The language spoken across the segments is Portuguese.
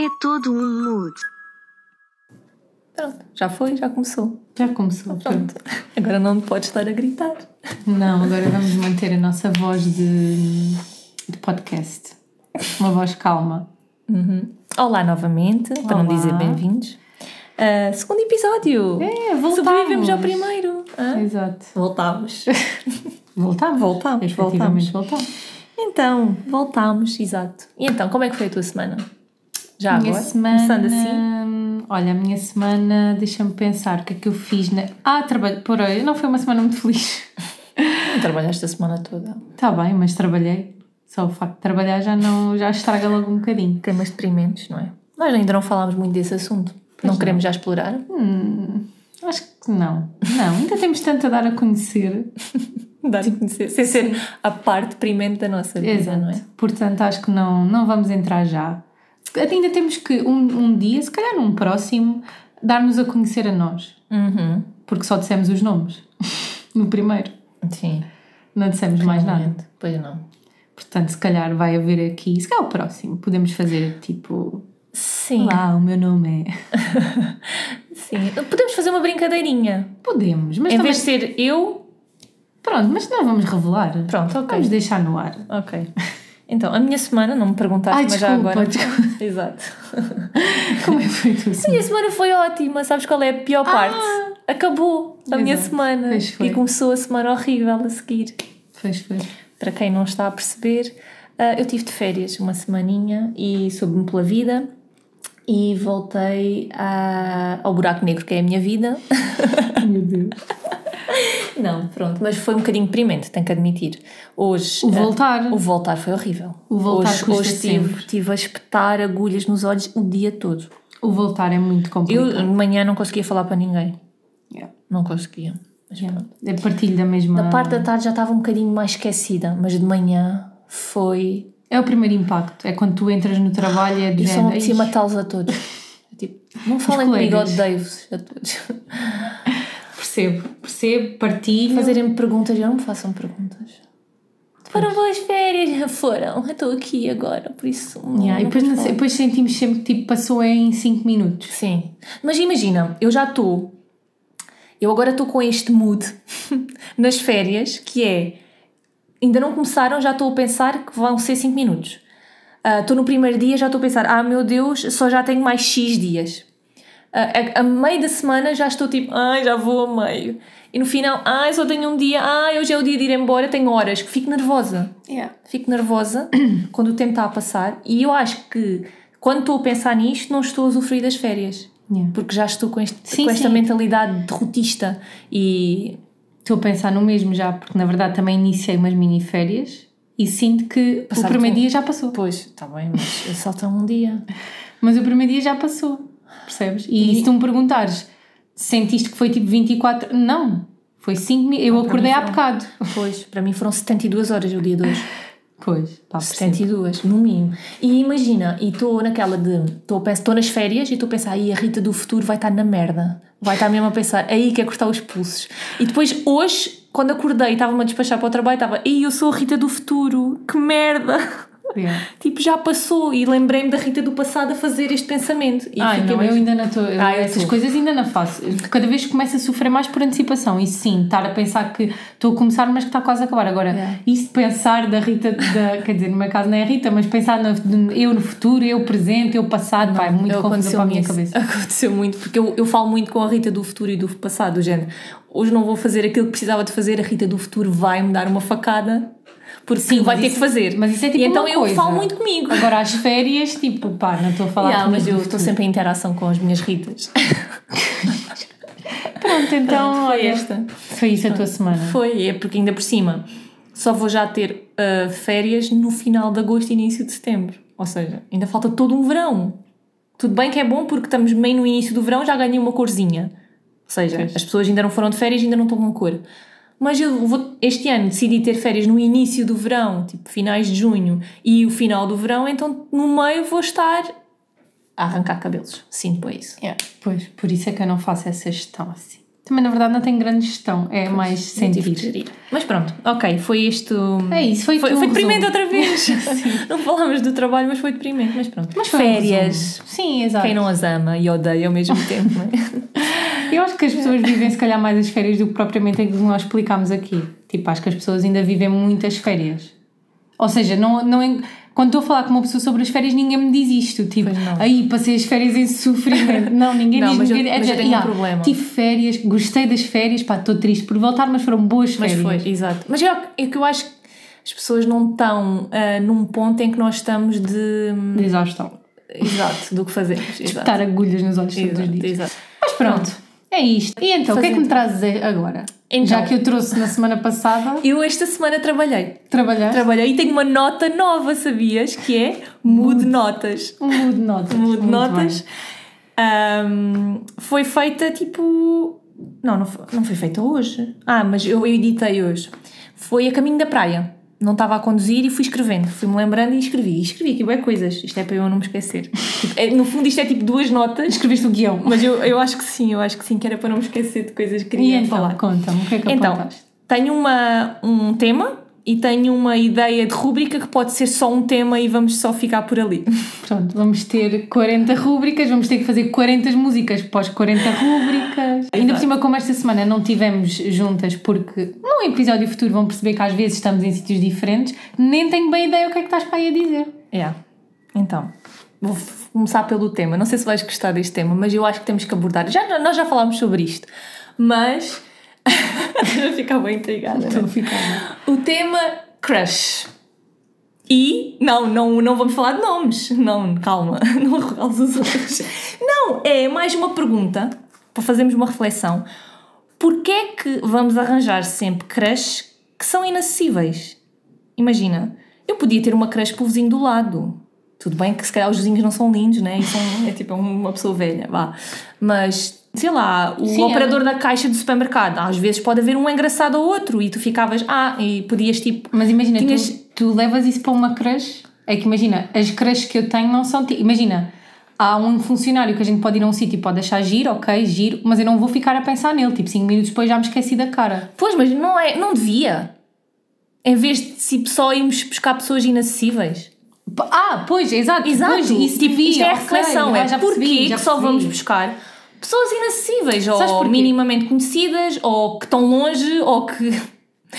É todo um mood. Pronto, já foi, já começou. Já começou. Pronto. Agora não pode estar a gritar. Não, agora vamos manter a nossa voz de, de podcast. Uma voz calma. Olá novamente, para não Olá. dizer bem-vindos. Ah, segundo episódio. É, voltámos. Sobrevivemos ao primeiro. Hã? Exato. Voltámos. Voltámos. Voltámos, Efetivamente voltámos. então, voltámos, exato. E então, como é que foi a tua semana? Já minha agora? semana. Começando assim? Olha, a minha semana, deixa-me pensar o que é que eu fiz na. Ah, trabalho. Por aí, não foi uma semana muito feliz. Não trabalhaste a semana toda. Está bem, mas trabalhei. Só o facto de trabalhar já não já estraga logo um bocadinho. Temas deprimentes, não é? Nós ainda não falámos muito desse assunto. não queremos já explorar? Hum, acho que não. Não, ainda temos tanto a dar a conhecer. Dar a conhecer. Sem ser a parte deprimente da nossa vida, Exato. não é? Portanto, acho que não, não vamos entrar já. Ainda temos que, um, um dia, se calhar num próximo, dar-nos a conhecer a nós. Uhum. Porque só dissemos os nomes. No primeiro. Sim. Não dissemos mais nada. Pois não. Portanto, se calhar vai haver aqui, se calhar o próximo, podemos fazer tipo. Sim. Olá, o meu nome é. Sim. Podemos fazer uma brincadeirinha. Podemos, mas em também. vez de ser eu. Pronto, mas não vamos revelar. Pronto, ok. Vamos deixar no ar. Ok. Então, a minha semana, não me perguntaste, Ai, mas já desculpa, agora. desculpa. Exato. Como é que foi tu? A minha semana foi ótima. Sabes qual é a pior parte? Acabou a minha Exato. semana. Pois foi. E começou a semana horrível a seguir. Pois foi. Para quem não está a perceber, ah, eu tive de férias uma semaninha e soube-me pela vida e voltei a- ao buraco negro que é a minha vida. Meu Deus. Não, pronto, mas foi um bocadinho deprimente, tenho que admitir. Hoje. O ah, voltar. o voltar foi horrível. O voltar hoje, hoje tive, tive a espetar agulhas nos olhos o dia todo. O voltar é muito Eu complicado. de manhã não conseguia falar para ninguém. Yeah. Não conseguia. Mas Yeah. pronto. É partilho da mesma. Na parte da tarde já estava um bocadinho mais esquecida, mas de manhã foi. É o primeiro impacto. É quando tu entras no trabalho e é do Eu só me género. apetecia "Ixi, matá-los a todos. Eu, tipo, não falem comigo, odeio-vos a todos. Percebo, percebo, partilho. Fazerem-me perguntas, eu não me façam perguntas. Foram boas férias? Foram. Eu estou aqui agora, por isso. Yeah, e depois, não depois sentimos sempre que tipo, passou em 5 minutos. Sim. Mas imagina, eu já estou. Eu agora estou com este mood nas férias, que é. Ainda não começaram, já estou a pensar que vão ser 5 minutos. Ah, Estou no primeiro dia, já estou a pensar, ah meu Deus, só já tenho mais X dias. A, a meio da semana já estou tipo, ai, já vou a meio. E no final, ai, só tenho um dia, ai, hoje é o dia de ir embora, tenho horas, que fico nervosa fico nervosa quando o tempo está a passar e eu acho que quando estou a pensar nisto não estou a usufruir das férias Yeah. porque já estou com, este, Sim, com esta sim. mentalidade derrotista e Estou a pensar no mesmo já, porque na verdade também iniciei umas mini férias e sinto que Passar o primeiro tudo. dia já passou. pois, está bem, mas salta um dia Mas o primeiro dia já passou, percebes? E, E- se tu me perguntares, sentiste que foi tipo 24? Não, foi 5 minutos. Eu Não, acordei há bocado. pois, para mim foram 72 horas o dia de hoje Pois, pá, percebo. 72, no mínimo. E imagina, e estou naquela de. Estou nas férias e estou a pensar, aí a Rita do futuro vai estar na merda. Vai estar mesmo a pensar, aí quer cortar os pulsos. E depois, hoje, quando acordei e estava-me a despachar para o trabalho, estava, aí eu sou a Rita do futuro, que merda! Yeah. Tipo, já passou. E lembrei-me da Rita do passado a fazer este pensamento. E Ai, não, eu mesmo- ainda não estou. Ah, eu essas tô. coisas ainda não faço. Cada vez começo a sofrer mais por antecipação. E sim, estar a pensar que estou a começar, mas que está quase a acabar. Agora, Yeah. isso de pensar da Rita, da, quer dizer, no meu caso não é a Rita, mas pensar no, eu no futuro, eu presente, eu passado, é muito Eu confusão para a minha isso. cabeça. Aconteceu muito, porque eu, eu falo muito com a Rita do futuro e do passado, do género. Hoje não vou fazer aquilo que precisava de fazer, a Rita do futuro vai-me dar uma facada, porque Sim, vai ter isso- que fazer. mas isso é tipo E então eu coisa. falo muito comigo. Agora, às férias, tipo, pá, não estou a falar Yeah, mas eu estou sempre em interação com as minhas Ritas. Pronto, então, Pronto, foi olha, esta. Foi isso a tua semana. Foi, é porque ainda por cima só vou já ter ah, férias no final de agosto e início de setembro. Ou seja, ainda falta todo um verão. Tudo bem que é bom porque estamos meio no início do verão, já ganhei uma corzinha. Ou seja, as pessoas ainda não foram de férias e ainda não estão com cor. Mas eu vou, este ano decidi ter férias no início do verão, tipo finais de junho e o final do verão, então no meio vou estar a arrancar cabelos. Para isso. Yeah, Pois, por isso é que eu não faço essa gestão assim. Também, na verdade, não tem grande gestão, é mais Eu tive sentir. Mas pronto, ok, foi isto. É isso, foi foi, foi deprimente outra vez. não falámos do trabalho, mas foi deprimente. Mas pronto. Mas um Férias. Sim, exato. Quem não as ama e odeia ao mesmo tempo, não é? Eu acho que as pessoas vivem, se calhar, mais as férias do que propriamente aquilo que nós explicámos aqui. Tipo, acho que as pessoas ainda vivem muitas férias. Ou seja, não, não, quando estou a falar com uma pessoa sobre as férias, ninguém me diz isto. Tipo, aí passei as férias em sofrimento. Não, ninguém Não, diz. mas eu- ninguém, é mas eu dizer, tenho um "Ya, problema." Tive férias, gostei das férias, pá, estou triste por voltar, mas foram boas Mas férias. foi, exato. Mas é, que eu acho que as pessoas não estão ah, num ponto em que nós estamos de. De exaustão. Exato, do que fazemos. Exato. Estar agulhas nos olhos todos os Exato, dias. exato. Mas pronto, é isto. E então, o que é que me trazes agora? Então. Já que eu trouxe na semana passada, Eu esta semana trabalhei. trabalhar Trabalhei e tenho uma nota nova, sabias? Que é Mude Notas. um mudo de notas. Mude Notas. Ahm, foi feita tipo. Não, não foi, não foi feita hoje. Ah, mas eu editei hoje. Foi a caminho da praia. Não estava a conduzir e fui escrevendo. Fui-me lembrando e escrevi. E escrevi aqui, é coisas. Isto é para eu não me esquecer. Tipo, é- no fundo, isto é tipo duas notas. Escreveste o guião. Mas eu, eu acho que sim, eu acho que sim, que era para não me esquecer de coisas que E queria então, falar. conta-me, o que é que Então, apontaste? tenho uma, um tema e tenho uma ideia de rúbrica que pode ser só um tema e vamos só ficar por ali. Pronto, vamos ter 40 rúbricas, vamos ter que fazer 40 músicas pós 40 rúbricas. Ainda por cima, como esta semana não tivemos juntas, porque num episódio futuro vão perceber que às vezes estamos em sítios diferentes, nem tenho bem ideia o que é que estás para aí a dizer. É. Então, vou começar pelo tema. Não sei se vais gostar deste tema, mas eu acho que temos que abordar. Já, nós já falámos sobre isto, mas. Vou ficar bem intrigada. Estou né? ficar. O tema crush. E, não, não, não vamos falar de nomes. Não, calma, não arrogalos os outros. Não, é mais uma pergunta para fazermos uma reflexão. Porquê é que vamos arranjar sempre crush que são inacessíveis? Imagina, eu podia ter uma crush pelo vizinho do lado. Tudo bem que se calhar os vizinhos não são lindos, né? E são, é tipo uma pessoa velha, vá. Mas, sei lá, o Sim, operador da caixa do supermercado, às vezes pode haver um engraçado ou outro e tu ficavas, ah, e podias tipo. Mas imagina, Tinhas- tu, tu levas isso para uma crush. É que imagina, as crushes que eu tenho não são. Imagina, há um funcionário que a gente pode ir a um sítio e pode achar giro, ok, giro, mas eu não vou ficar a pensar nele. Tipo, 5 minutos depois já me esqueci da cara. Pois, mas não é, não devia. Em vez de tipo, só irmos buscar pessoas inacessíveis. Ah, pois, exato. Exato, Pois, isso tipo, devia, isto é a reflexão, ah, é já porquê que só vamos buscar pessoas inacessíveis, ou minimamente conhecidas, ou que estão longe, ou que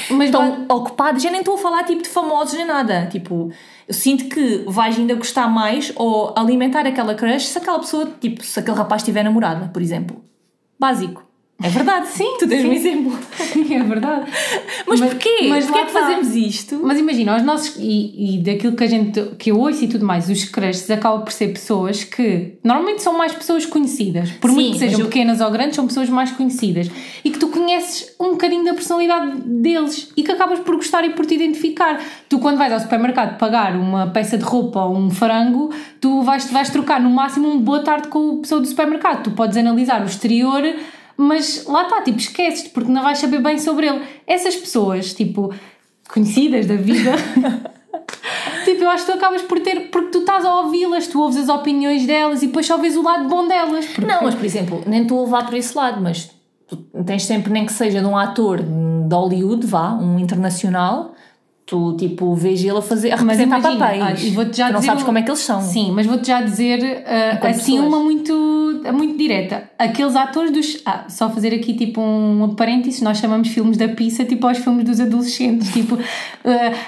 Mas estão ocupadas. Eu nem estou a falar tipo de famosos nem nada. Tipo, eu sinto que vais ainda gostar mais ou alimentar aquela crush se aquela pessoa, tipo, se aquele rapaz tiver namorada, por exemplo. Básico. É verdade, sim. Tu tens sim. um exemplo. É verdade. Mas, Mas- porquê? mas porquê é que fazemos isto? Mas imagina, os nossos. E, e daquilo que a gente. que eu ouço e tudo mais, os crushes acabam por ser pessoas que. normalmente são mais pessoas conhecidas. Por Sim, muito que sejam eu- pequenas ou grandes, são pessoas mais conhecidas. E que tu conheces um bocadinho da personalidade deles e que acabas por gostar e por te identificar. Tu, quando vais ao supermercado pagar uma peça de roupa ou um frango, tu vais, vais trocar no máximo um boa tarde com a pessoa do supermercado. Tu podes analisar o exterior. Mas lá está, tipo, esqueces porque não vais saber bem sobre ele. Essas pessoas, tipo, conhecidas da vida, tipo, eu acho que tu acabas por ter, porque tu estás a ouvi-las, tu ouves as opiniões delas e depois só vês o lado bom delas. Porque... Não, mas por exemplo, nem estou a levar por esse lado, mas tu tens sempre, nem que seja de um ator de Hollywood, vá, um internacional, tu tipo vês ele a fazer, a Mas representar imagina, papéis. olha, e vou-te já tu não dizer sabes um- como é que eles são. Sim, mas vou-te já dizer uh, assim pessoas. uma muito, muito direta. Aqueles atores dos. Ah, só fazer aqui tipo um parênteses, nós chamamos filmes da pizza tipo aos filmes dos adolescentes. Tipo, uh,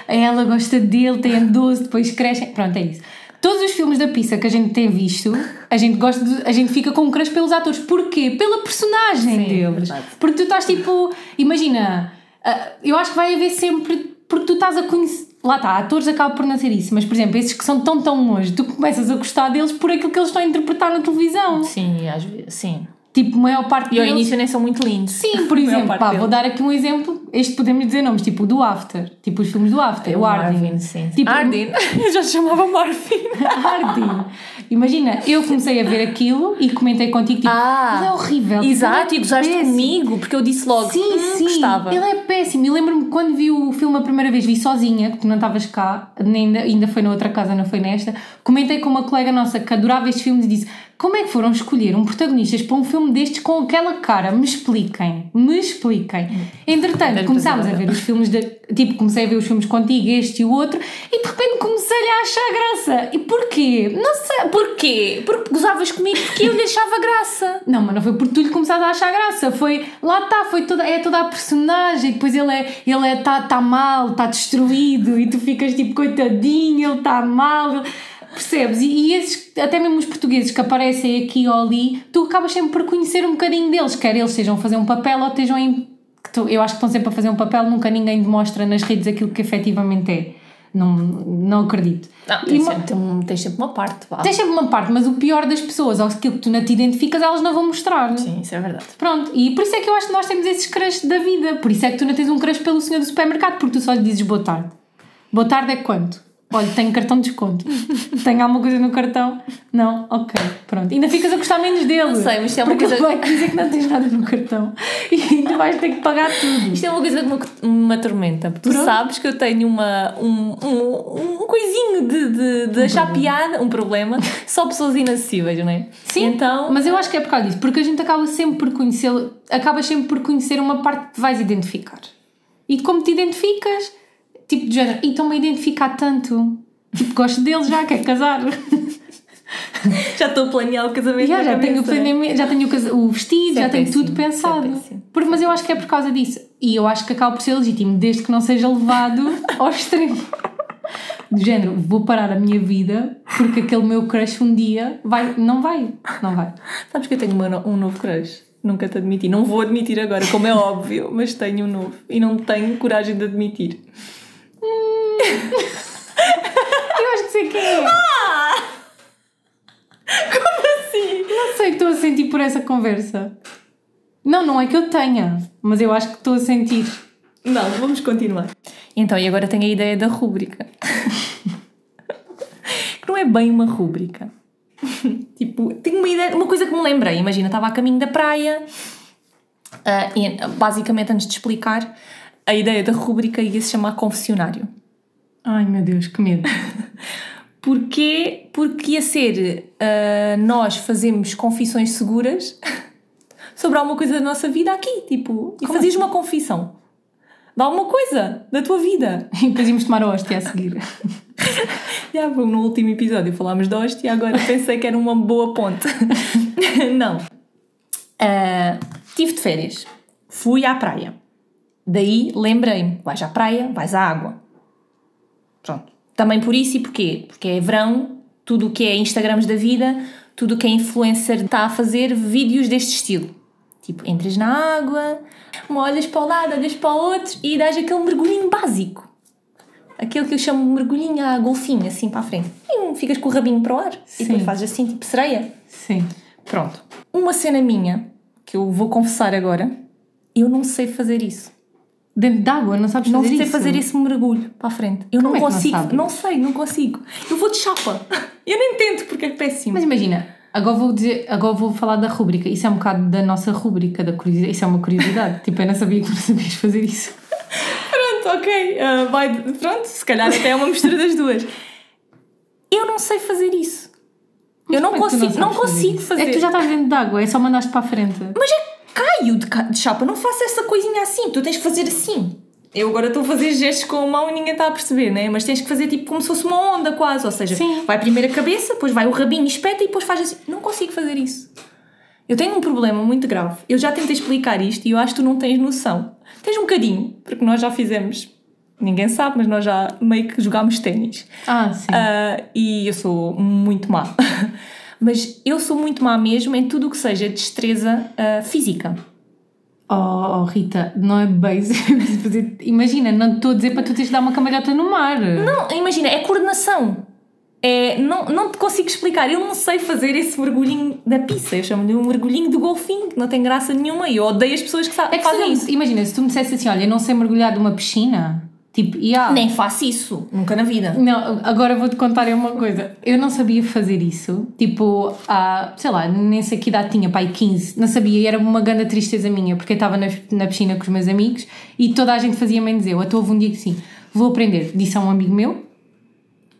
ela gosta dele, tem 12, depois crescem. Pronto, é isso. Todos os filmes da pizza que a gente tem visto, a gente gosta de, a gente fica com um crush pelos atores. Porquê? Pela personagem Sim, deles. verdade. Porque tu estás tipo, imagina, ah, eu acho que vai haver sempre, porque tu estás a conhecer. Lá está, atores acabam por não ser isso, mas por exemplo, esses que são tão tão longe, tu começas a gostar deles por aquilo que eles estão a interpretar na televisão. Sim, às vezes, sim. Tipo, a maior parte E ao deles. início nem são muito lindos. Sim, por exemplo, pá, vou dar aqui um exemplo. Este podemos dizer nomes, tipo o do After, tipo os filmes do After, É o Arden. sim. Tipo, Arden, eu já chamava Marvin. Hardin. Imagina, eu comecei a ver aquilo e comentei contigo, tipo, Ah, ele é horrível. tipo, Exato, ele e é gozaste péssimo." comigo, porque eu disse logo Sim, hum, sim, gostava. ele é péssimo. E lembro-me quando vi o filme a primeira vez, vi sozinha, que tu não estavas cá, nem ainda, ainda foi na outra casa, não foi nesta. Comentei com uma colega nossa que adorava estes filmes e disse: Como é que foram escolher um protagonista para um filme destes com aquela cara? Me expliquem, me expliquem. Entretanto, Começámos a ver os filmes, de, tipo, comecei a ver os filmes contigo, este e o outro, e de repente comecei a achar graça. E porquê? Não sei, Porquê? Porque gozavas comigo porque eu lhe achava graça. Não, mas não foi porque tu lhe começaste a achar graça, foi lá está, foi toda, é toda a personagem, depois ele é, ele é, tá, tá mal, está destruído e tu ficas tipo coitadinho, ele está mal, percebes? E, e esses, até mesmo os portugueses que aparecem aqui ou ali, tu acabas sempre por conhecer um bocadinho deles, quer eles estejam a fazer um papel ou estejam em. Tu- eu acho que estão sempre a fazer um papel, nunca ninguém demonstra nas redes aquilo que efetivamente é. Não, não acredito. Não, tem, uma- sempre, um- sempre uma parte, vá. Tens sempre uma parte, mas o pior das pessoas, ou aquilo que tu não te identificas, elas não vão mostrar. Sim, isso é verdade. Pronto, e por isso é que eu acho que nós temos esses crushes da vida. Por isso é que tu não tens um crush pelo senhor do supermercado, porque tu só lhe dizes boa tarde. Boa tarde é quanto? Olha, tenho cartão de desconto. tenho alguma coisa no cartão? Não? Ok, pronto. Ainda ficas a gostar menos dele. Não sei, mas isto é uma coisa- ele vai dizer que não tens nada no cartão. E ainda vais ter que pagar tudo. Isto é uma coisa que me, me atormenta. porque Tu Pronto. sabes que eu tenho uma, um, um, um coisinho de, de, de achar piada, um problema, só pessoas inacessíveis, não é? Sim, Então, mas eu acho que é por causa disso, porque a gente acaba sempre por conhecer, acabas sempre por conhecer uma parte que te vais identificar. E como te identificas, tipo de género, e estão-me a identificar tanto, tipo, gosto dele já, quer casar. já estou a planear o casamento. já, na já tenho, o cabeça. planeamento, já tenho o vestido, Isso é já tenho péssimo, tudo é pensado. Porque, mas eu acho que é por causa disso. E eu acho que acaba por ser legítimo, desde que não seja levado ao extremo. Do género, vou parar a minha vida porque aquele meu crush um dia vai. Não vai, não vai. Sabes que eu tenho uma um novo crush? Nunca te admiti. Não vou admitir agora, como é óbvio, mas tenho um novo. E não tenho coragem de admitir. Eu acho que sei quem é. Como assim? Não sei, estou a sentir por essa conversa. Não, não é que eu tenha, mas eu acho que estou a sentir. Não, vamos continuar. Então, e agora tenho a ideia da rúbrica. que não é bem uma rúbrica. tipo, tenho uma ideia, uma coisa que me lembrei. Imagina, estava a caminho da praia. ah, e, basicamente, antes de explicar, a ideia da rúbrica ia se chamar confessionário. Ai meu Deus, que medo. Porquê? Porque ia ser ah, nós fazemos confissões seguras sobre alguma coisa da nossa vida aqui, tipo, e Como fazias uma confissão de alguma coisa da tua vida. E depois íamos tomar a hóstia a seguir. Já, no último episódio falámos de hóstia, agora pensei que era uma boa ponte. Não. Ah, tive de férias. Fui à praia. Daí lembrei-me: vais à praia, vais à água. Pronto. Também por isso e porquê? Porque é verão, tudo o que é Instagrams da vida, tudo o que é influencer está a fazer vídeos deste estilo. Tipo, entras na água, olhas para o lado, olhas para o outro e dás aquele mergulhinho básico. Aquele que eu chamo de mergulhinho a golfinho, assim para a frente. E ficas com o rabinho para o ar. Sim. E depois fazes assim, tipo sereia. Sim. Pronto. Uma cena minha, que eu vou confessar agora, eu não sei fazer isso. Dentro d'água, não sabes Não fazer sei isso? fazer esse mergulho para a frente. Eu Como não é não consigo. sabes? Não, sei, não consigo. Eu vou de chapa. Eu nem tento porque é péssimo. Mas imagina, agora vou, dizer, agora vou falar da rúbrica. Isso é um bocado da nossa rúbrica, da curiosidade. Isso é uma curiosidade. tipo, eu não sabia que não sabias fazer isso. Pronto, ok. ah, vai, pronto, se calhar até é uma mistura das duas. Eu não sei fazer isso. eu não é consigo, não, fazer consigo isso? fazer. É que tu já estás dentro d'água, é só mandaste para a frente. Mas é que caio de, de chapa, não faço essa coisinha assim, tu tens que fazer assim. Eu agora estou a fazer gestos com a mão e ninguém está a perceber, né? Mas tens que fazer tipo como se fosse uma onda quase, ou seja, Sim. vai primeiro a cabeça, depois vai o rabinho, espeta e depois faz assim. Não consigo fazer isso. Eu tenho um problema muito grave. Eu já tentei explicar isto e eu acho que tu não tens noção. Tens um bocadinho, porque nós já fizemos, ninguém sabe, mas nós já meio que jogámos ténis. Ah, sim. Ah, e eu sou muito má. Mas eu sou muito má mesmo em tudo o que seja destreza ah, física. Oh, oh, Rita, não é bem. Imagina, não estou a dizer para tu teres de dar uma cambalhota no mar. Não, imagina, é coordenação. É, não, não te consigo explicar. Eu não sei fazer esse mergulhinho da pizza. Eu chamo-lhe um mergulhinho do golfinho, que não tem graça nenhuma. E eu odeio as pessoas que É que fazem isso. Imagina, se tu me dissesse assim, olha, eu não sei mergulhar de uma piscina, tipo, yeah. Nem faço isso. Nunca na vida. Não, agora vou-te contar uma coisa. Eu não sabia fazer isso. Tipo, há, sei lá, nem sei que idade tinha, pai, 15. Não sabia e era uma grande tristeza minha, porque eu estava na, na piscina com os meus amigos e toda a gente fazia menos eu. Até houve um dia que sim, vou aprender. Disse a um amigo meu,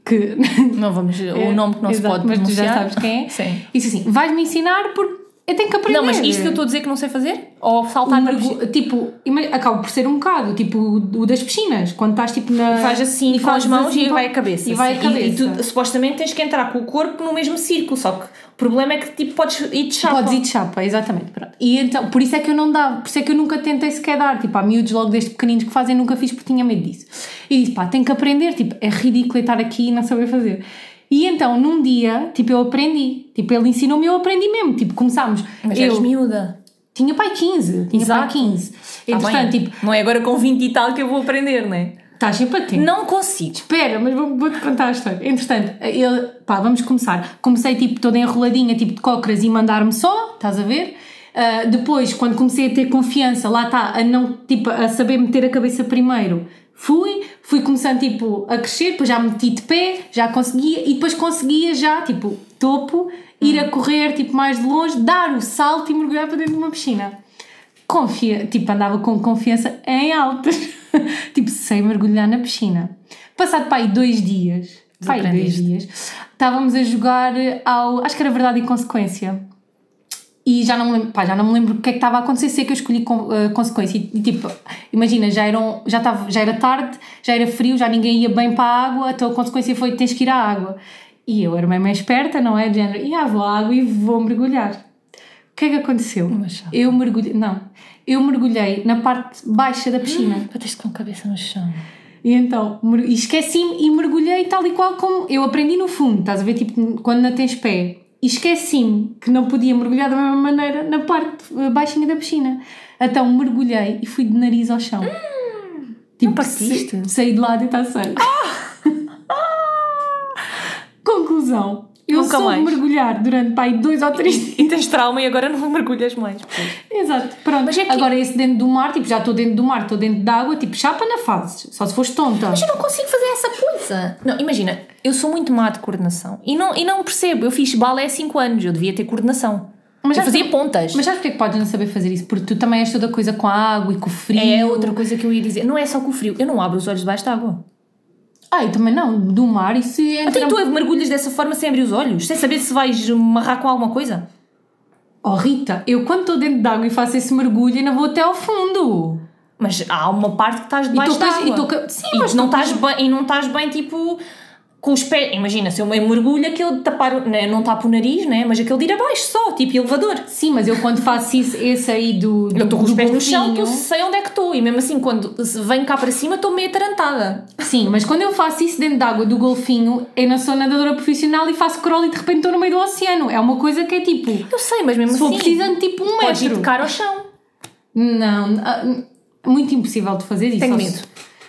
que Não vamos. o nome que não se Exato, pode mas tu já pronunciar. sabes quem é. Sim. Disse assim: vais-me ensinar porque eu tenho que aprender. Não, mas isto que eu estou a dizer que não sei fazer? Ou saltar na piscina? Tipo, acaba por ser um bocado, tipo o das piscinas, quando estás tipo na. Faz assim e com as mãos assim e vai a cabeça. E vai a cabeça. E, tu supostamente tens que entrar com o corpo no mesmo círculo, só que o problema é que tipo podes ir de chapa. Podes ir de chapa, exatamente. Pronto. E então, por isso é que eu não dava, por isso é que eu nunca tentei sequer dar, tipo, há miúdos logo desde pequeninos que fazem, nunca fiz porque tinha medo disso. E disse, pá, tenho que aprender, tipo, é ridículo estar aqui e não saber fazer. E então, num dia, tipo, eu aprendi. Tipo, ele ensinou-me e eu aprendi mesmo. Tipo, começámos. Mas eu és miúda. tinha pai 15, tinha pai Exato. 15. Tá Entretanto, tipo, Não é agora com 20 e tal que eu vou aprender, não é? estás sempre atento. Não consigo. Espera, mas vou- vou-te contar a história. Entretanto, ele, pá, vamos começar. Comecei tipo toda enroladinha, tipo de cócoras e mandar-me só, estás a ver? Ah, depois, quando comecei a ter confiança, lá está, a não, tipo, a saber meter a cabeça primeiro, fui, fui começando tipo a crescer, depois já me meti de pé, já conseguia, e depois conseguia já, tipo, topo, ir a correr, tipo, mais de longe, dar o salto e mergulhar para dentro de uma piscina confia, tipo, andava com confiança em altas, tipo, sem mergulhar na piscina. Passado para aí dois dias, para aí dois dias, estávamos a jogar ao, acho que era Verdade e Consequência. E já não me lembro, pá, já não me lembro o que é que estava a acontecer, sei que eu escolhi com, eh, consequência. E, e, tipo, imagina, já, eram, já, estava, já era tarde, já era frio, já ninguém ia bem para a água, então a consequência foi tens que ir à água. E eu era bem mais esperta, não é? De género, e ah, vou à água e vou mergulhar. O que é que aconteceu? Eu mergulhei, não, eu mergulhei na parte baixa da piscina. Bateste com a cabeça no chão. E então, esqueci-me e mergulhei tal e qual como eu aprendi no fundo, estás a ver, tipo, quando não tens pé. E esqueci-me que não podia mergulhar da mesma maneira na parte eh, baixinha da piscina. Então mergulhei e fui de nariz ao chão. tipo, não partiste? saí de lá e está sangue. Conclusão. Eu Nunca soube mais. mergulhar durante pai dois ou três dias. E tens trauma e agora não mergulhas mais. Exato, pronto. Mas é que- Agora esse dentro do mar, tipo, já estou dentro do mar, estou dentro da água, tipo, chapa na fase. Só se foste tonta. Mas eu não consigo fazer essa coisa. Não, imagina, eu sou muito má de coordenação. E não, e não percebo. Eu fiz balé há 5 anos, eu devia ter coordenação. Mas eu já fazia pontas. Mas sabes porque é que podes não saber fazer isso? Porque tu também és toda coisa com a água e com o frio. É outra coisa que eu ia dizer. Não é só com o frio. Eu não abro os olhos debaixo d'água. Ah, eu também não. Do mar e se entra... Até tu mergulhas dessa forma sem abrir os olhos, sem saber se vais marrar com alguma coisa. Oh Rita, eu quando estou dentro de água e faço esse mergulho ainda vou até ao fundo. Mas há uma parte que estás debaixo E d'água. e Sim, E mas não estás bem, e não estás bem tipo com os pés. Imagina, se eu meio mergulho, aquele de tapar, o- né, não tapa o nariz, né? Mas aquele de ir abaixo só, tipo elevador. Sim, mas eu quando faço isso, esse aí do, do Eu estou com os pés no chão, golfinho- eu sei onde é que estou. E mesmo assim, quando venho cá para cima, estou meio atarantada. Sim, mas quando eu faço isso dentro de água do golfinho, eu não sou nadadora profissional e faço crawl e de repente estou no meio do oceano. É uma coisa que é tipo... Eu sei, mas mesmo Se for assim. precisando tipo um metro. de cara ao chão. Não, ah, muito impossível de fazer isso. Tenho medo.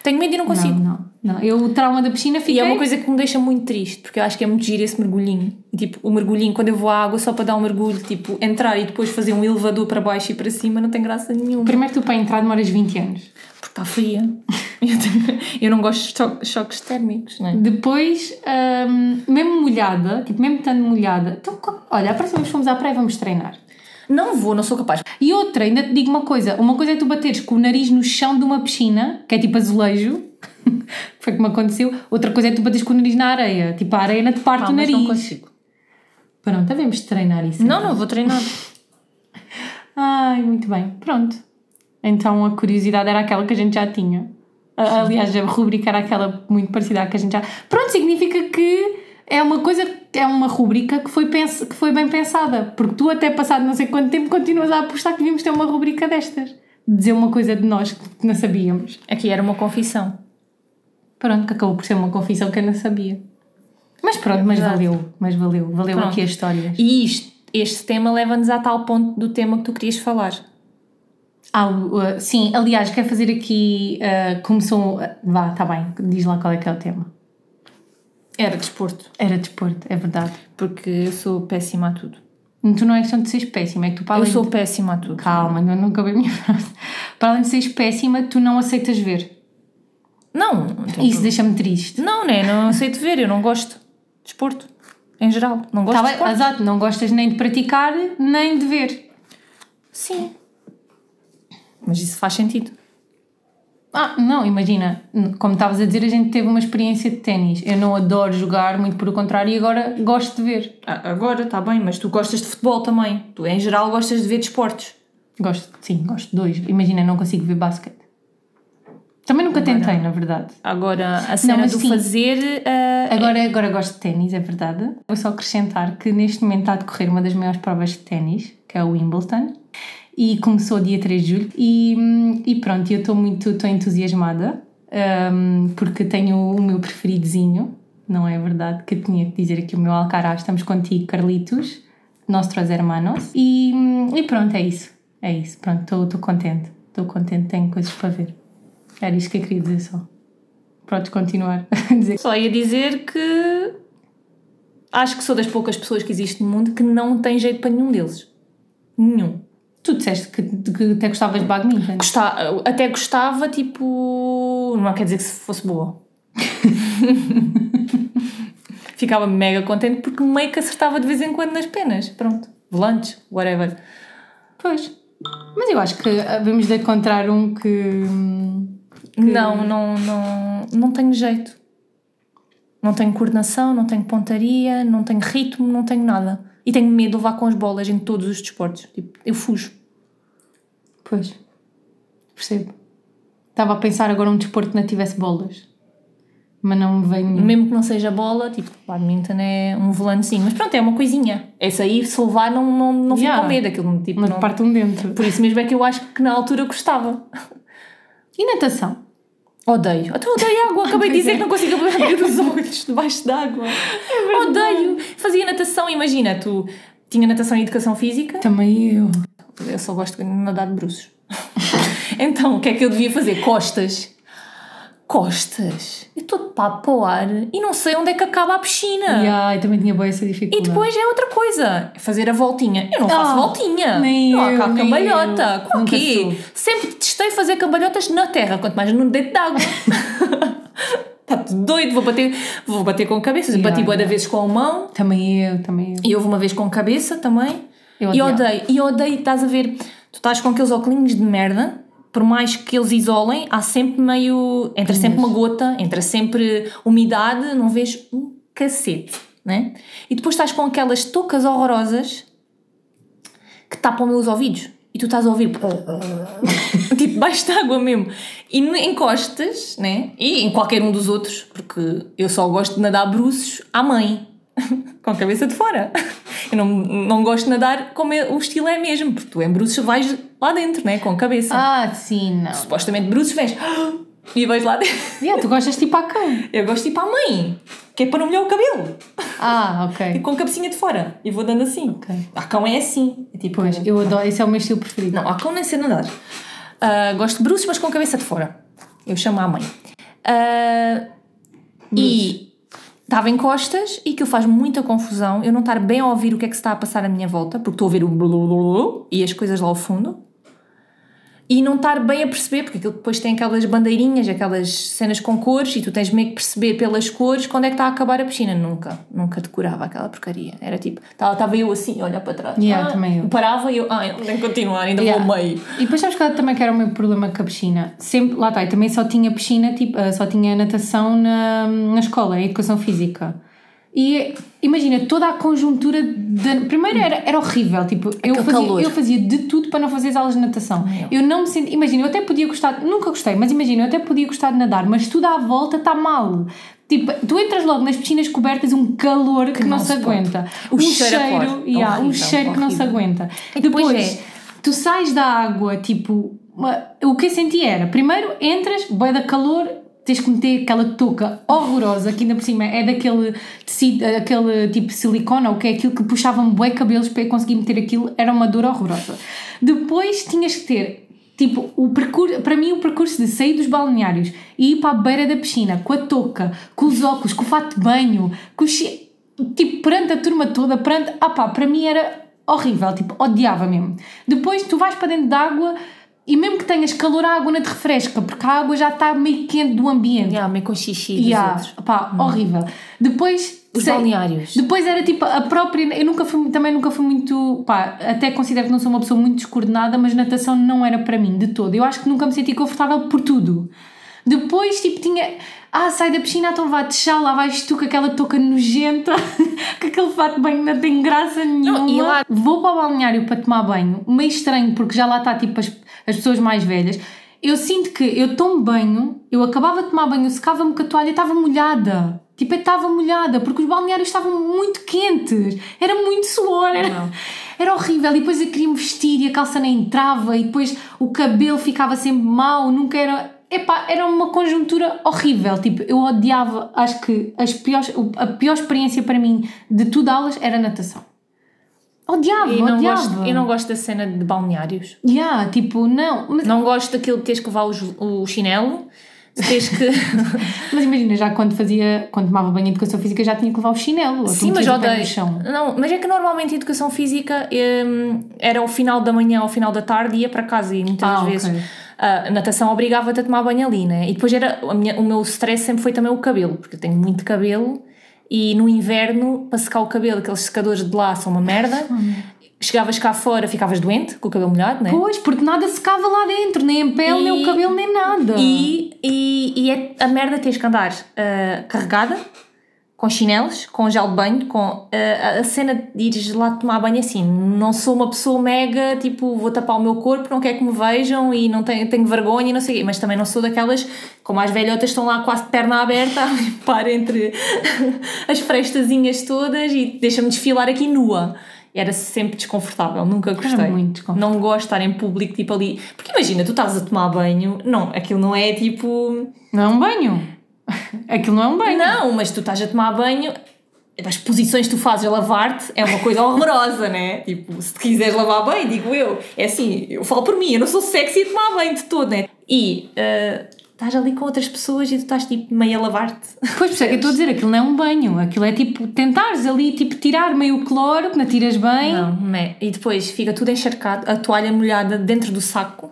Tenho medo e não consigo. Não, não, não. Eu, o trauma da piscina fiquei... E é uma coisa que me deixa muito triste, porque eu acho que é muito giro esse mergulhinho. Tipo, o mergulhinho, quando eu vou à água só para dar um mergulho, tipo, entrar e depois fazer um elevador para baixo e para cima, não tem graça nenhuma. Primeiro tu para entrar demoras 20 anos. Porque está fria. Eu, tenho- eu não gosto de cho- choques térmicos, não é? Depois, hum, mesmo molhada, tipo, mesmo estando molhada, então, olha, a próxima vez fomos à praia vamos treinar. Não vou, não sou capaz. E outra, ainda te digo uma coisa: uma coisa é tu bateres com o nariz no chão de uma piscina, que é tipo azulejo, foi como aconteceu, outra coisa é tu bateres com o nariz na areia, tipo, a areia não te parte o mas nariz. não consigo. Pronto, devemos treinar isso. Não, então. não, vou treinar. Ai, muito bem, pronto. Então a curiosidade era aquela que a gente já tinha. Aliás, a rubrica era aquela muito parecida à que a gente já. Pronto, significa que é uma coisa, é uma rubrica que foi, pens... que foi bem pensada. Porque tu, até passado não sei quanto tempo, continuas a apostar que devíamos ter uma rubrica destas. De dizer uma coisa de nós que não sabíamos. Aqui era uma confissão. Pronto, que acabou por ser uma confissão que eu não sabia. Mas pronto, mas verdade. valeu, mas valeu, valeu Pronto. aqui a história. E isto, este tema leva-nos a tal ponto do tema que tu querias falar. Ah, uh, sim, aliás, quero fazer aqui. uh, começou. uh, vá, tá bem, diz lá qual é que é o tema. Era desporto. Era desporto, é verdade. Porque eu sou péssima a tudo. Tu não é questão de seres péssima, é que tu para Eu sou de- péssima a tudo. Calma, não, nunca vi a minha frase. Para além de seres péssima, tu não aceitas ver. Não, Isso deixa-me triste. não, né? Não aceito ver, eu não gosto de desporto. Em geral, não gosto Tá de bem, desporto. exato, não gostas nem de praticar, nem de ver. Sim. Mas isso faz sentido. Ah, não, imagina, como estavas a dizer, a gente teve uma experiência de ténis. Eu não adoro jogar, muito pelo contrário, e agora gosto de ver. Ah, Agora está bem, mas tu gostas de futebol também. Tu, em geral, gostas de ver desportos. Gosto, sim, gosto de dois. Imagina, não consigo ver basquete. Também nunca Agora- tentei, na verdade. Agora, a cena mas do sim. fazer. ah, Agora, agora gosto de ténis, é verdade. Vou só acrescentar que neste momento está a decorrer uma das maiores provas de ténis, que é o Wimbledon, e começou dia 3 de julho. E, e pronto, eu estou muito estou entusiasmada, hum, porque tenho o meu preferidozinho, não é verdade? Que tinha que dizer aqui o meu Alcaraz. Estamos contigo, Carlitos, nossos hermanos. E, e pronto, é isso. É isso, pronto, estou contente. Estou contente, tenho coisas para ver. Era isto que eu queria dizer só. Podes continuar. Só ia dizer que. Acho que sou das poucas pessoas que existe no mundo que não tem jeito para nenhum deles. Nenhum. Tu disseste que, que até gostavas de badminton. Gosta- até gostava, tipo. Não quer dizer que se fosse boa. Ficava mega contente porque meio que acertava de vez em quando nas penas. Pronto. Volantes, whatever. Pois. Mas eu acho que havemos de encontrar um que. Hum, Não, não, não, não tenho jeito. Não tenho coordenação, não tenho pontaria, não tenho ritmo, não tenho nada. E tenho medo de levar com as bolas em todos os desportos. Tipo, eu fujo. Pois. Percebo. Estava a pensar agora um desporto que não tivesse bolas. Mas não me nenhum. Mesmo que não seja bola, tipo, badminton é um volantezinho. Mas pronto, é uma coisinha. Esse aí, se levar, não, não, não fico Yeah. com medo. Aquilo, tipo, Não não... te parte um dentro. Por isso mesmo é que eu acho que na altura gostava. E natação? Odeio. Até odeio água. Acabei de dizer é. que não consigo abrir os olhos debaixo d'água. odeio. Fazia natação, imagina, tu tinha natação e educação física. Também eu. Eu só gosto de nadar de bruços. então, o que é que eu devia fazer? Costas. Costas. Eu estou de papo para o ar e não sei onde é que acaba a piscina. E ai, também tinha boa essa E dificuldade. depois é outra coisa, fazer a voltinha. Eu não faço Ah, voltinha. nem não há eu, cá nem cambalhota. Com o quê? Sempre testei fazer cambalhotas na terra, quanto mais no dentro d'água. Está tudo doido, vou bater, vou bater com a cabeça. Yeah, Bati da yeah. vezes com a mão Também eu, também eu. e houve uma vez com a cabeça também. Eu e odeio, e odeio, estás a ver, tu estás com aqueles óculos de merda, por mais que eles isolem, há sempre meio. entra sempre uma gota, entra sempre umidade, não vês um cacete, né? E depois estás com aquelas toucas horrorosas que tapam meus ouvidos. E tu estás a ouvir tipo baixo de água mesmo. E encostas, né? E em qualquer um dos outros, porque eu só gosto de nadar bruços à mãe, com a cabeça de fora. Eu não, não gosto de nadar como é- o estilo é mesmo, porque tu em bruços vais lá dentro, né? Com a cabeça. Ah, sim, não. Supostamente bruços vens e vais lá dentro. Yeah, tu gostas tipo a cão. Eu gosto de ir para a mãe, que é para não molhar o cabelo. Ah, E ok. com a cabecinha de fora. E vou dando assim. Ok. A cão é assim. É tipo. Pois, eu adoro, esse é o meu estilo preferido. Não, a cão nem sei nadar. Ah, gosto de bruços, mas com a cabeça de fora. Eu chamo a mãe. Ah, e estava em costas e aquilo faz muita confusão. Eu não estar bem a ouvir o que é que se está a passar à minha volta, porque estou a ouvir o blulululu e as coisas lá ao fundo. E não estar bem a perceber, porque aquilo depois tem aquelas bandeirinhas, aquelas cenas com cores, e tu tens meio que perceber pelas cores quando é que está a acabar a piscina. Nunca, nunca decorava aquela porcaria. Era tipo, estava eu assim, a olhar para trás. Yeah, Ah, também eu. Parava e eu, ah, não tenho que continuar, ainda Yeah. vou ao meio. E depois sabes que também que era o meu problema com a piscina. Sempre, lá está, eu também só tinha piscina, tipo, ah, só tinha natação na, na escola, em educação física. E imagina, toda a conjuntura de, primeiro era, era horrível, tipo, eu fazia, eu fazia de tudo para não fazer as aulas de natação. Eu não me senti, imagina, eu até podia gostar, nunca gostei, mas imagina, eu até podia gostar de nadar, mas tudo à volta está mal. Tipo, tu entras logo nas piscinas cobertas, um calor que, não, não se aguenta. O um cheiro é cheiro, yeah, um Horrível, cheiro que não se aguenta. E depois Depois, é- tu sais da água, tipo, o que eu senti era, primeiro entras, vai da calor, tens que meter aquela touca horrorosa, que ainda por cima é daquele tecido, aquele tipo silicone, ou que é aquilo que puxava-me bué cabelos para eu conseguir meter aquilo, era uma dor horrorosa. Depois tinhas que ter, tipo, o percurso, para mim o percurso de sair dos balneários e ir para a beira da piscina, com a touca, com os óculos, com o fato de banho, com o che... tipo, perante a turma toda, perante, ah pá, para mim era horrível, tipo, odiava mesmo. Depois tu vais para dentro da água e mesmo que tenhas calor, a água não te refresca, porque a água já está meio quente do ambiente. Yeah, meio com xixi dos Yeah, outros. pá, horrível. Depois Os Sei. balneários. Depois era tipo a própria. Eu nunca fui, também nunca fui muito. Pá, até considero que não sou uma pessoa muito descoordenada, mas natação não era para mim de todo. Eu acho que nunca me senti confortável por tudo. Depois, tipo, tinha. Ah, sai da piscina, então vá deixar, lá vais tu com aquela touca nojenta, com aquele fato de banho não tem graça nenhuma. e lá- Vou para o balneário para tomar banho, meio estranho, porque já lá está tipo as, as pessoas mais velhas. Eu sinto que eu tomo banho, eu acabava de tomar banho, eu secava-me com a toalha e estava molhada. Tipo, eu estava molhada, porque os balneários estavam muito quentes. Era muito suor, era, Não. era horrível. E depois eu queria me vestir e a calça nem entrava, e depois o cabelo ficava sempre mau, nunca era. Epá, era uma conjuntura horrível. Tipo, eu odiava, acho que as piores, a pior experiência para mim de tudo aulas era natação. Odiava, E não odiava. gosto, eu não gosto da cena de balneários. Yeah, tipo, não. Mas, Não gosto daquilo de teres que levar o, o chinelo. Teres que. mas imagina, já quando fazia, quando tomava banho em educação física, já tinha que levar o chinelo. Sim, mas o odeio. chão. Não, mas é que normalmente a educação física hum, era ao final da manhã ou ao final da tarde e ia para casa e muitas Ah, vezes ok. A natação obrigava-te a tomar banho ali, né? E depois era minha, o meu stress sempre foi também o cabelo, porque eu tenho muito cabelo e no inverno, para secar o cabelo, aqueles secadores de lá são uma merda. Chegavas cá fora, ficavas doente com o cabelo molhado, né? Pois, porque nada secava lá dentro, nem a pele, nem E- o cabelo, nem nada. E, e, e é a merda teres que andar ah, carregada, com chinelos, com gel de banho, com ah, a cena de ires lá tomar banho assim. Não sou uma pessoa mega, tipo, vou tapar o meu corpo, não quero que me vejam e não tenho, tenho vergonha e não sei o quê. Mas também não sou daquelas, como as velhotas estão lá quase de perna aberta a limpar entre as frestazinhas todas e deixa-me desfilar aqui nua. Era sempre desconfortável, nunca gostei. muito desconfortável. Não gosto de estar em público, tipo ali. Porque imagina, tu estás a tomar banho, não, aquilo não é tipo. Não é um banho. Aquilo não é um banho. Não, mas tu estás a tomar banho, as posições que tu fazes a lavar-te é uma coisa horrorosa, né? Tipo, se te quiseres lavar bem, digo eu. É assim, eu falo por mim, eu não sou sexy a tomar banho de todo, né? E ah, estás ali com outras pessoas e tu estás tipo meio a lavar-te. Pois, por isso é que eu estou a dizer, aquilo não é um banho. Aquilo é tipo, tentares ali, tipo, tirar meio o cloro, que não tiras bem. Não, né? E depois fica tudo encharcado, a toalha molhada dentro do saco.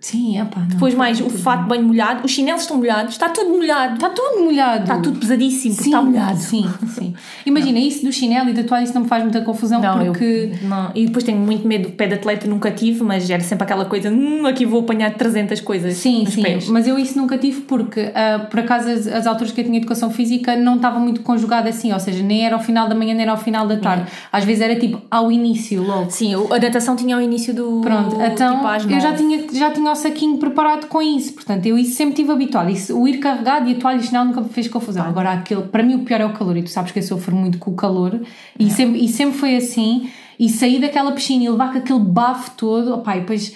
Sim, opá, não. Depois mais o fato bem molhado, os chinelos estão molhados, está tudo molhado. Está tudo molhado. Está tudo pesadíssimo, Sim, está molhado. Sim, sim. Imagina, isso do chinelo e da toalha, isso não me faz muita confusão Não, porque. eu, não. E depois tenho muito medo do pé de atleta, nunca tive, mas era sempre aquela coisa, hum, aqui vou apanhar 300 coisas Sim, sim, pés. mas eu isso nunca tive porque, ah, por acaso, as, as alturas que eu tinha educação física não estava muito conjugada assim, ou seja, nem era ao final da manhã, nem era ao final da tarde. Às vezes era tipo ao início, logo. Sim, a natação tinha ao início do. Pronto, então tipo, eu já nove. tinha, já tinha o saquinho preparado com isso, portanto eu isso sempre tive habituado. Isso, o ir carregado e a toalha e nunca me fez confusão. Agora, aquele, para mim o pior é o calor, e tu sabes que eu sofro muito com o calor, e, sempre, e sempre foi assim. E sair daquela piscina e levar com aquele bafo todo, opá, e depois.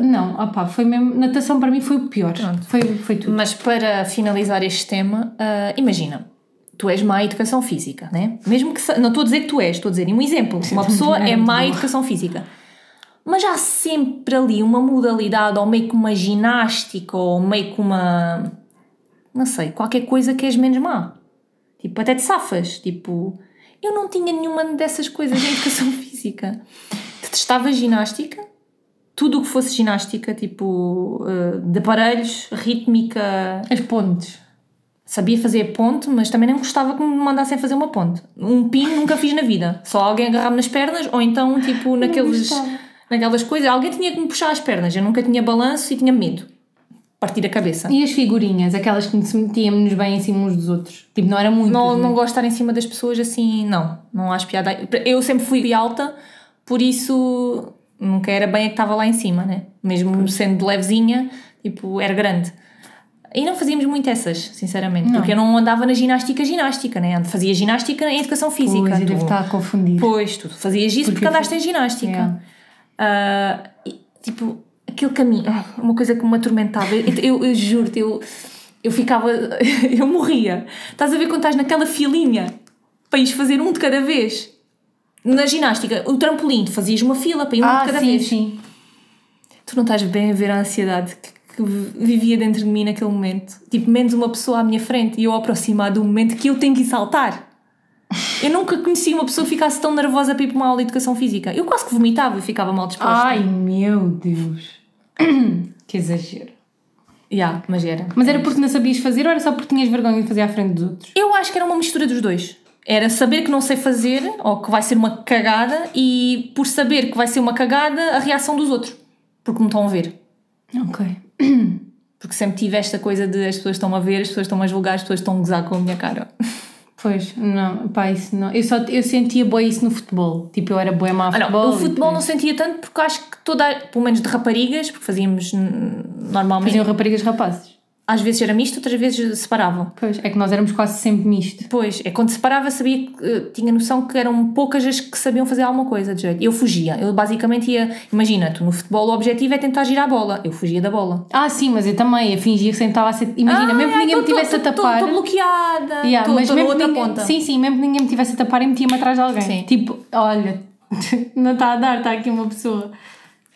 Não, opá, foi mesmo. Natação para mim foi o pior. Foi, foi tudo. Mas para finalizar este tema, ah, imagina, tu és má em educação física, né? Mesmo que. Não estou a dizer que tu és, estou a dizer um exemplo. Uma pessoa é má em educação física. Mas há sempre ali uma modalidade, ou meio que uma ginástica, ou meio que uma. Não sei, qualquer coisa que és menos má. Tipo, até te safas. Tipo, eu não tinha nenhuma dessas coisas em educação física. Detestava ginástica, tudo o que fosse ginástica, tipo, eh, de aparelhos, rítmica. As pontes. Sabia fazer ponte, mas também não gostava que me mandassem fazer uma ponte. Um pino nunca fiz na vida. Só alguém agarrar-me nas pernas, ou então, tipo, naqueles. Naquelas coisas. Alguém tinha que me puxar as pernas. Eu nunca tinha balanço e tinha medo. Partir a cabeça. E as figurinhas, aquelas que se metíamos bem em cima uns dos outros. Tipo, não era muito. Não, não gosto de estar em cima das pessoas assim, não. Não acho piada. Eu sempre fui alta, por isso nunca era bem a que estava lá em cima, né? Mesmo sendo levezinha, tipo, era grande. E não fazíamos muito essas, sinceramente, porque eu não andava na ginástica, ginástica, né? Fazia ginástica em educação física. Pois, Tu- devo estar a confundir. Pois, tu fazias isso porque, Porque andaste em ginástica. E, tipo, aquele caminho, uma coisa que me atormentava. Eu, eu, eu juro-te, eu, eu ficava. Eu morria. Estás a ver quando estás naquela filinha para ires fazer um de cada vez? Na ginástica, o trampolim, tu fazias uma fila para ir um Ah, de cada sim, vez. sim. Tu não estás bem a ver a ansiedade que, que vivia dentro de mim naquele momento. Tipo, menos uma pessoa à minha frente e eu aproximar do momento que eu tenho que saltar. Eu nunca conheci uma pessoa que ficasse tão nervosa para ir para uma aula de educação física. Eu quase que vomitava e ficava mal disposta. Ai, meu Deus. que exagero. Yeah, mas era. Mas era porque não sabias fazer ou era só porque tinhas vergonha de fazer à frente dos outros? Eu acho que era uma mistura dos dois. Era saber que não sei fazer ou que vai ser uma cagada e por saber que vai ser uma cagada a reação dos outros. Porque me estão a ver. Ok. Porque sempre tive esta coisa de as pessoas estão a ver, as pessoas estão a julgar, as pessoas estão a gozar com a minha cara. Pois, não, pá, isso não. Eu, só, eu sentia boa isso no futebol. Tipo, eu era boa má Ah, não, o futebol e, não sentia tanto porque acho que toda, pelo menos de raparigas, porque fazíamos normalmente, Faziam raparigas rapazes. Às vezes era misto, outras vezes separavam. Pois, é que nós éramos quase sempre misto. Depois, é quando separava, sabia que eh, tinha noção que eram poucas as que sabiam fazer alguma coisa de jeito. Eu fugia. Eu basicamente ia. Imagina, tu no futebol o objetivo é tentar girar a bola. Eu fugia da bola. Ah, sim, mas eu também. Eu fingia que sempre estava a ser. Imagina, mesmo que ninguém me tivesse a tapar. Estou bloqueada. Yeah, Estou mas na mesmo outra ninguém, ponta. Sim, sim, mesmo que ninguém me tivesse a tapar e metia-me atrás de alguém. Sim. Tipo, olha, não está a dar, está aqui uma pessoa.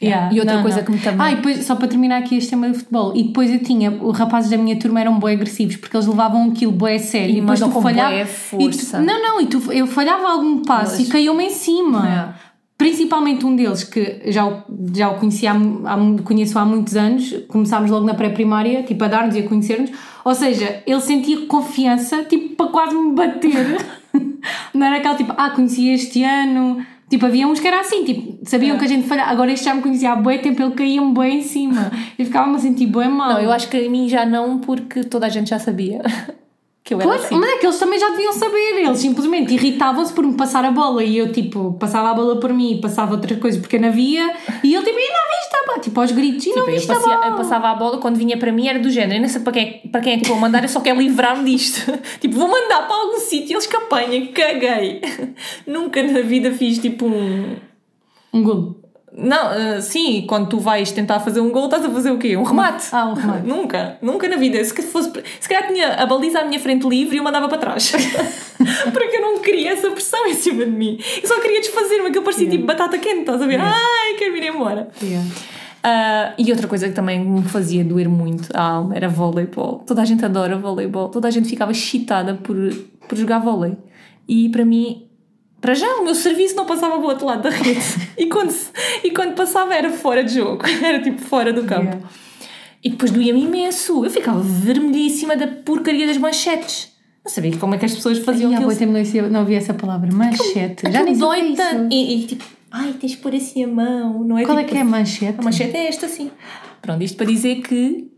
Yeah. E outra coisa que me também- Ah, e depois, só para terminar aqui este tema do futebol, e depois eu tinha, os rapazes da minha turma eram bué agressivos, porque eles levavam aquilo bué a sério. E depois mandam tu falhava. e tu- não, não, e tu, eu falhava algum passo Eles- e caiu-me em cima. Yeah. Principalmente um deles que já o, já o conhecia há, há, conheço há muitos anos, começámos logo na pré-primária, tipo a dar-nos e a conhecer-nos, ou seja, ele sentia confiança, tipo para quase me bater. Não era aquele tipo, ah, conheci este ano. Tipo, havia uns que era assim, tipo, sabiam É. que a gente falhava. Agora este já me conhecia há bué tempo, ele caía-me bué em cima. E ficava-me a sentir bué mal. Não, eu acho que a mim já não, porque toda a gente já sabia que eu era Pois, assim. mas é que eles também já deviam saber, eles simplesmente irritavam-se por me passar a bola e eu tipo, passava a bola por mim e passava outras coisas porque eu não via e ele tipo, e não viste a bola, tipo aos gritos, e não Tipo, eu, viste a passia- bola. eu passava a bola quando vinha para mim era do género. Eu não sei para quem, é, para quem é que vou mandar, eu só quero livrar-me disto. tipo, vou mandar para algum sítio, eles que apanhem, caguei. Nunca na vida fiz tipo um. Um golo. Não, ah, sim, quando tu vais tentar fazer um gol, estás a fazer o quê? Um remate. Ah, um remate. nunca, nunca na vida. Se, que fosse, se calhar tinha a baliza à minha frente livre e eu mandava para trás. Porque eu não queria essa pressão em cima de mim. Eu só queria desfazer-me, que eu parecia tipo batata quente, estás a ver? Ai, quero ir embora. Yeah. Ah, e outra coisa que também me fazia doer muito a alma era voleibol. Toda a gente adora voleibol, toda a gente ficava excitada por, por jogar vôlei. E para mim, para já, o meu serviço não passava para o outro lado da rede. e, quando, e quando passava era fora de jogo, era tipo fora do campo. Yeah. E depois doía-me imenso. Eu ficava vermelhíssima da porcaria das manchetes. Não sabia como é que as pessoas faziam aquilo. tempo não ouvi- essa palavra, manchete. Já nem é dói tanto. E, e tipo, ai, tens de pôr assim a mão, não é? Qual é tipo, que é a manchete? a manchete é esta, sim. Pronto, isto para dizer que.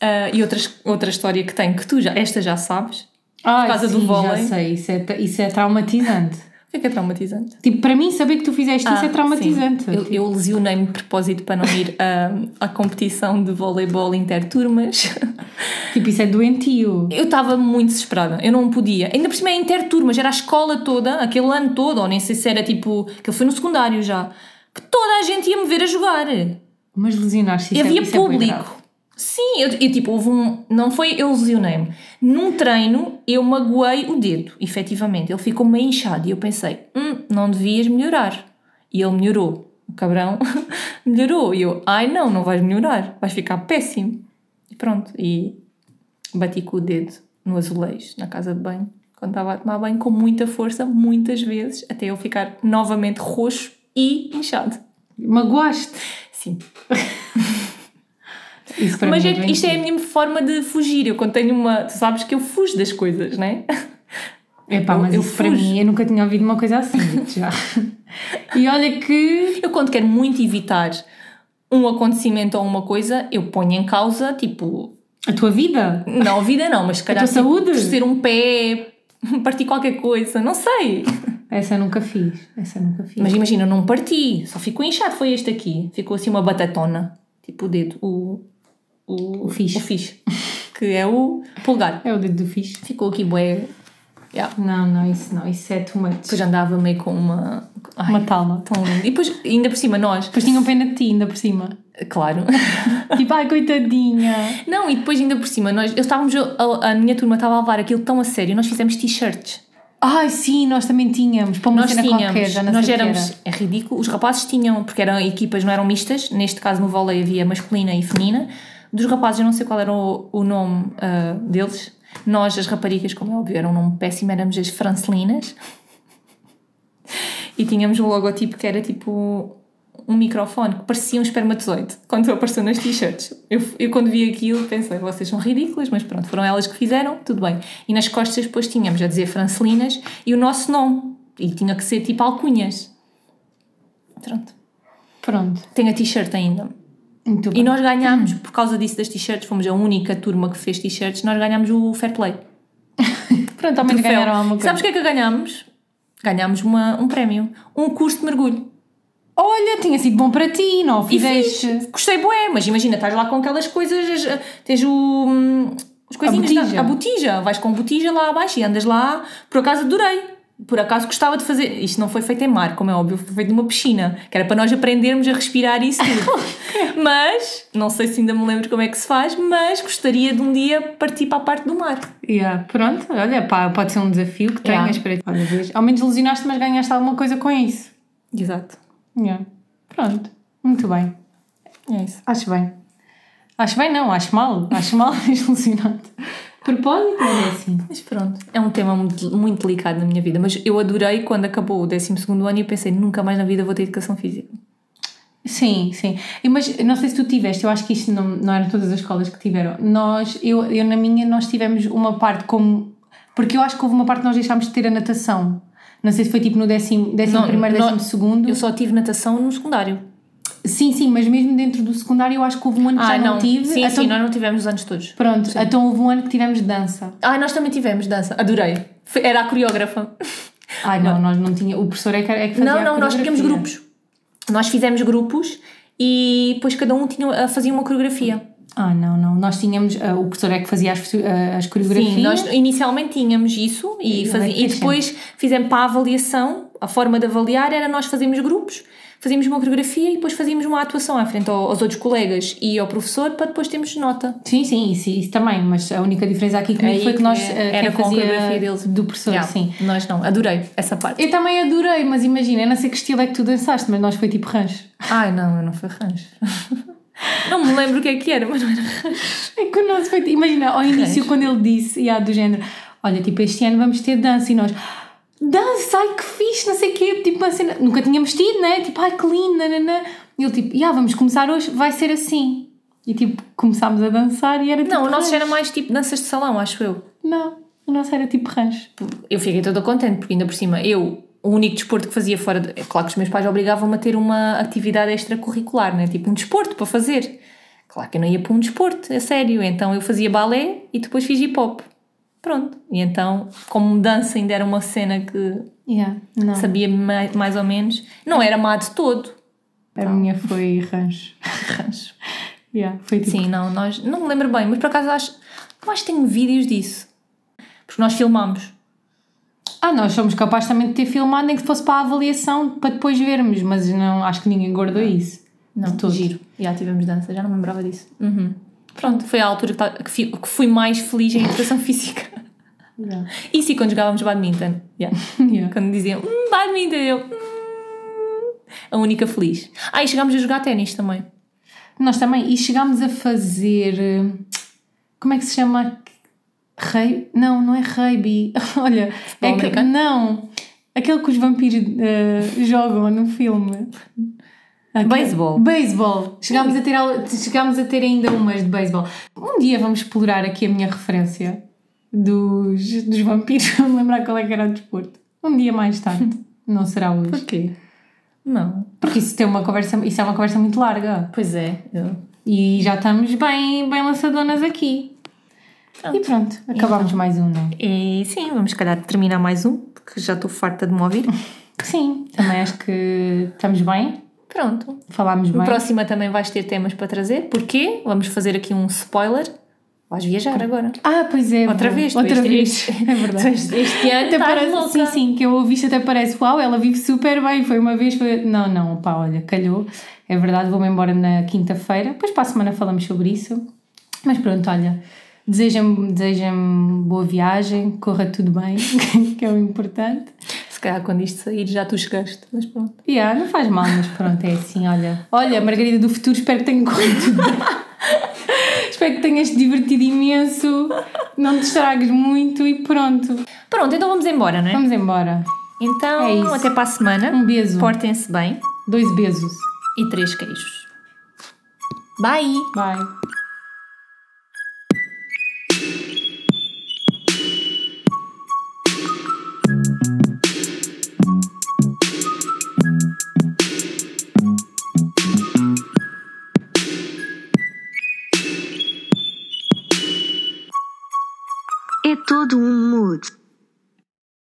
ah, e outras, outra história que tenho, que tu já, esta já sabes. Ah, causa do sim, vôlei. já sei, isso é, isso é traumatizante. O que é que é traumatizante? tipo, para mim saber que tu fizeste isso é Ah, traumatizante. sim. Eu, eu lesionei-me de propósito para não ir ah, à competição de voleibol interturmas. Tipo, isso é doentio. Eu estava muito desesperada, eu não podia. Ainda por cima é interturmas, era a escola toda, aquele ano todo, ou nem sei se era tipo. que ele foi no secundário já. Que toda a gente ia me ver a jogar. Mas lesionar-se E isso é- havia é público. Sim, eu, eu, tipo, houve um. Não foi eu lesionei-me. Num treino eu magoei o dedo, efetivamente. Ele ficou meio inchado e eu pensei, hum, não devias melhorar. E ele melhorou. O cabrão melhorou. E eu, ai não, não vais melhorar, vais ficar péssimo. E pronto. E bati com o dedo no azulejo, na casa de banho, quando estava a tomar banho, com muita força, muitas vezes, até eu ficar novamente roxo e inchado. Magoaste. Sim. Isso para Mas mim é- é isto é a minha forma de fugir. Eu quando tenho uma. Tu sabes que eu fujo das coisas, não é? Epá, Eu- mas eu isso para mim, eu nunca tinha ouvido uma coisa assim, já. e olha que. Eu quando quero muito evitar um acontecimento ou uma coisa, eu ponho em causa, tipo. A tua vida? Não, a vida não, mas se calhar. tua tipo, saúde? Torcer um pé, partir qualquer coisa, não sei. Essa eu nunca fiz. Essa eu nunca fiz. Mas imagina, eu não parti, só ficou inchado. Foi este aqui. Ficou assim uma batatona. Tipo o dedo, o. O, O fixe. O fixe. Que é o polegar. É o dedo do fixe. Ficou aqui, bué. Yeah. Não, não, isso não. Isso é too much. Depois andava meio com uma. Ai, Uma talma. tão lindo. E depois, ainda por cima, nós. Depois tinham pena de ti, ainda por cima. Claro. tipo, ai, coitadinha. Não, e depois, ainda por cima, nós. Eu estávamos. A, a minha turma estava a levar aquilo tão a sério. Nós fizemos t-shirts. Ai, sim, nós também tínhamos. Para uma Nós cena tínhamos. qualquer, já não nós éramos. era. É ridículo. Os rapazes tinham. Porque eram equipas, não eram mistas. Neste caso, no vôlei havia masculina e feminina. Dos rapazes, eu não sei qual era o, o nome ah, deles. Nós, as raparigas, como é óbvio, era um nome péssimo, éramos as francelinas. E tínhamos um logotipo que era tipo um microfone que parecia um espermatozoide quando apareceu nas t-shirts. Eu, eu quando vi aquilo pensei, vocês são ridículas, mas pronto, foram elas que fizeram, tudo bem. E nas costas depois tínhamos a dizer Francelinas e o nosso nome. E tinha que ser tipo alcunhas. Pronto. Pronto. Tenho a t-shirt ainda. E nós ganhámos, por causa disso das t-shirts, fomos a única turma que fez t-shirts, nós ganhámos o Fair Play. Pronto, ao menos Troféu. ganharam alguma coisa. Sabes o que é que ganhámos? Ganhámos uma, um prémio. Um curso de mergulho. Olha, tinha sido bom para ti, não fizeste? fiz. Gostei bué, mas imagina, estás lá com aquelas coisas, as- tens o... hum, Os coisinhos da- botija. a botija. Vais com botija lá abaixo e andas lá. Por acaso adorei. Por acaso gostava de fazer. Isto não foi feito em mar, como é óbvio, foi feito numa piscina. Que era para nós aprendermos a respirar isso tudo. mas, não sei se ainda me lembro como é que se faz, mas gostaria de um dia partir para a parte do mar. Yeah, pronto, olha, pá, pode ser um desafio que Yeah. tenhas para ti. Olha, vês, ao menos ilusionaste, mas ganhaste alguma coisa com isso. Exato. Yeah. Pronto, muito bem. É isso. Acho bem. Acho bem, não, acho mal. Acho mal ilusionado. Propósito, é assim. Mas pronto, é um tema muito, muito delicado na minha vida. Mas eu adorei quando acabou o 12 ano e eu pensei, nunca mais na vida vou ter educação física. Sim, sim. Mas não sei se tu tiveste, eu acho que isto não, não eram todas as escolas que tiveram. Nós, eu, eu na minha, nós tivemos uma parte como. Porque eu acho que houve uma parte que nós deixámos de ter a natação. Não sei se foi tipo no décimo, décimo Não, primeiro, não- décimo segundo. Eu só tive natação no secundário. Sim, sim, mas mesmo dentro do secundário eu acho que houve um ano que já não, tive. Sim, então, sim, nós não tivemos os anos todos. Pronto, então houve um ano que tivemos dança. Ah, nós também tivemos dança. Adorei. Era a coreógrafa. Ai não, nós não tinha. O professor é que, é que fazia Não, não, nós tínhamos grupos. Nós fizemos grupos e depois cada um tinha, fazia uma coreografia. Ah, não, não. Nós tínhamos. ah, o professor é que fazia as, ah, as coreografias. Sim, nós inicialmente tínhamos isso e, E fazia- é que e depois fizemos para a avaliação, a forma de avaliar era nós fazíamos grupos, fazíamos uma coreografia e depois fazíamos uma atuação à frente ao- aos outros colegas e ao professor para depois termos nota. Sim, sim, isso, isso também, mas a única diferença aqui comigo Aí foi que nós é- ah, era com a coreografia deles. do professor, Yeah, sim. Nós não, adorei essa parte. Eu também adorei, mas imagina, eu não sei que estilo é que tu dançaste, mas nós foi tipo rancho. Ai não, eu não foi rancho. não me lembro o que é que era, mas não era rancho. É que o nosso foi. Imagina, ao início, quando ele disse, e há do género, olha, tipo, este ano vamos ter dança e nós. Dança, ai que fixe, não sei o quê, tipo uma cena. Nunca tínhamos tido, né? Tipo, ai que lindo, nananã. E ele tipo, já, vamos começar hoje, vai ser assim. E tipo, começámos a dançar e era tipo. Não, o nosso rancho. era mais tipo danças de salão, acho eu. Não, o nosso era tipo rancho. Eu fiquei toda contente, porque ainda por cima, eu, o único desporto que fazia fora. De, é claro que os meus pais obrigavam-me a ter uma atividade extracurricular, né? tipo um desporto para fazer. Claro que eu não ia para um desporto, é sério. Então eu fazia balé e depois fiz hip hop. Pronto. E então, como dança ainda era uma cena que Yeah, não. sabia mais, mais ou menos, não era má de todo. A minha foi rancho. Rancho. Yeah, foi tipo. Sim, não, nós. Não me lembro bem, mas por acaso acho. Eu acho que tenho vídeos disso. Porque nós filmámos. Ah, nós somos capazes também de ter filmado, nem que fosse para a avaliação, para depois vermos, mas não, acho que ninguém guardou isso. Não, todo. giro. Já tivemos dança, já não me lembrava disso. Uhum. Pronto, foi a altura que, ta- que fui mais feliz em educação física. Yeah. E quando jogávamos badminton. Yeah. Yeah. Quando diziam hum, badminton, eu. "Hum", a única feliz. Ah, e chegámos a jogar ténis também. Nós também, e chegámos a fazer. eh, Como é que se chama? Rei? Não, não é rugby. Olha, é que, não. Aquele que os vampiros eh, jogam no filme. Beisebol. Beisebol. Chegámos a, ter, aula- chegámos a ter ainda umas de beisebol. Um dia vamos explorar aqui a minha referência dos, dos vampiros. Vou lembrar qual é que era o desporto. Um dia mais tarde. Não será hoje. Porquê? Não. Porque isso, tem uma conversa, isso é uma conversa muito larga. Pois é. eu- E já estamos bem, bem lançadonas aqui. E pronto, acabámos mais um, não é? E sim, vamos se calhar terminar mais um, porque já estou farta de me ouvir. Sim, também acho que estamos bem, Pronto. falámos bem. próximo também vais ter temas para trazer. Porquê? Vamos fazer aqui um spoiler. Vais viajar agora. Ah, pois é. Outra bom. vez. Outra este- vez. Este, É verdade. Este, este ano Até parece, louca. sim, sim, que eu ouvi isto até parece, uau, ela vive super bem, foi uma vez, foi... Não, não, pá, olha, calhou, é verdade, vou-me embora na quinta-feira, depois para a semana falamos sobre isso, mas pronto, olha, desejem boa viagem, corra tudo bem, que é o importante. Se calhar quando isto sair já tu chegaste. Mas pronto. Yeah, não faz mal, mas pronto, é assim, olha. Olha, Margarida do Futuro, espero que tenha corrido espero que tenhas te divertido imenso, não te estragues muito e pronto. Pronto, então vamos embora, não é? Vamos embora. Então, É isso. até para a semana. Um beijo. Portem-se bem. Dois beijos. e três queijos. Bye! Bye. Todo um mood.